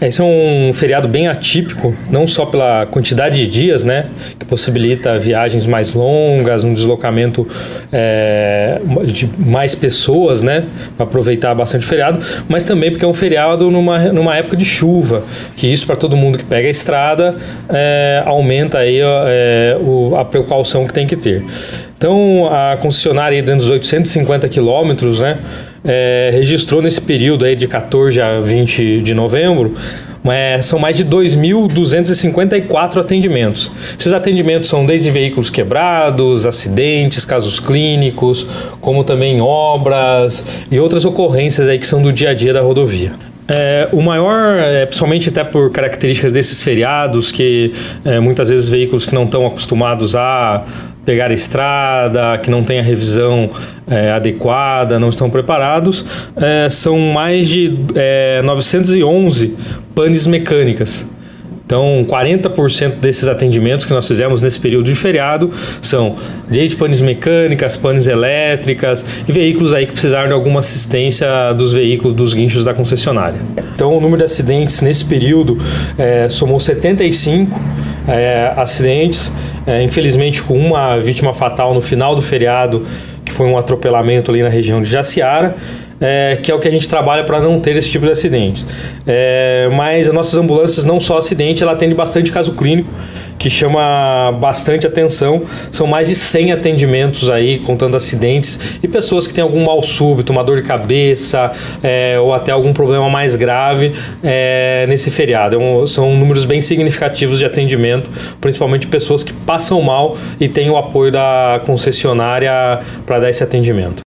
Esse é um feriado bem atípico, não só pela quantidade de dias, né, que possibilita viagens mais longas, um deslocamento é, de mais pessoas, né, para aproveitar bastante o feriado, mas também porque é um feriado numa, numa época de chuva, que isso para todo mundo que pega a estrada é, aumenta aí é, o, a precaução que tem que ter. Então, a concessionária dentro dos 850 quilômetros, né, é, registrou nesse período aí de 14 a 20 de novembro é, são mais de 2.254 atendimentos. Esses atendimentos são desde veículos quebrados, acidentes, casos clínicos, como também obras e outras ocorrências aí que são do dia a dia da rodovia. É, o maior, é, principalmente até por características desses feriados, que é, muitas vezes veículos que não estão acostumados a pegar a estrada, que não tem a revisão é, adequada, não estão preparados, é, são mais de 911 é, panes mecânicas. Então, 40% desses atendimentos que nós fizemos nesse período de feriado são desde panes mecânicas, panes elétricas e veículos aí que precisaram de alguma assistência dos veículos, dos guinchos da concessionária. Então, o número de acidentes nesse período é, somou 75 é, acidentes, é, infelizmente com uma vítima fatal no final do feriado, que foi um atropelamento ali na região de Jaciara é, que é o que a gente trabalha para não ter esse tipo de acidentes. É, mas as nossas ambulâncias não só acidente, ela atende bastante caso clínico, que chama bastante atenção. São mais de 100 atendimentos aí, contando acidentes e pessoas que têm algum mal súbito, uma dor de cabeça é, ou até algum problema mais grave é, nesse feriado. É um, são números bem significativos de atendimento, principalmente pessoas que passam mal e têm o apoio da concessionária para dar esse atendimento.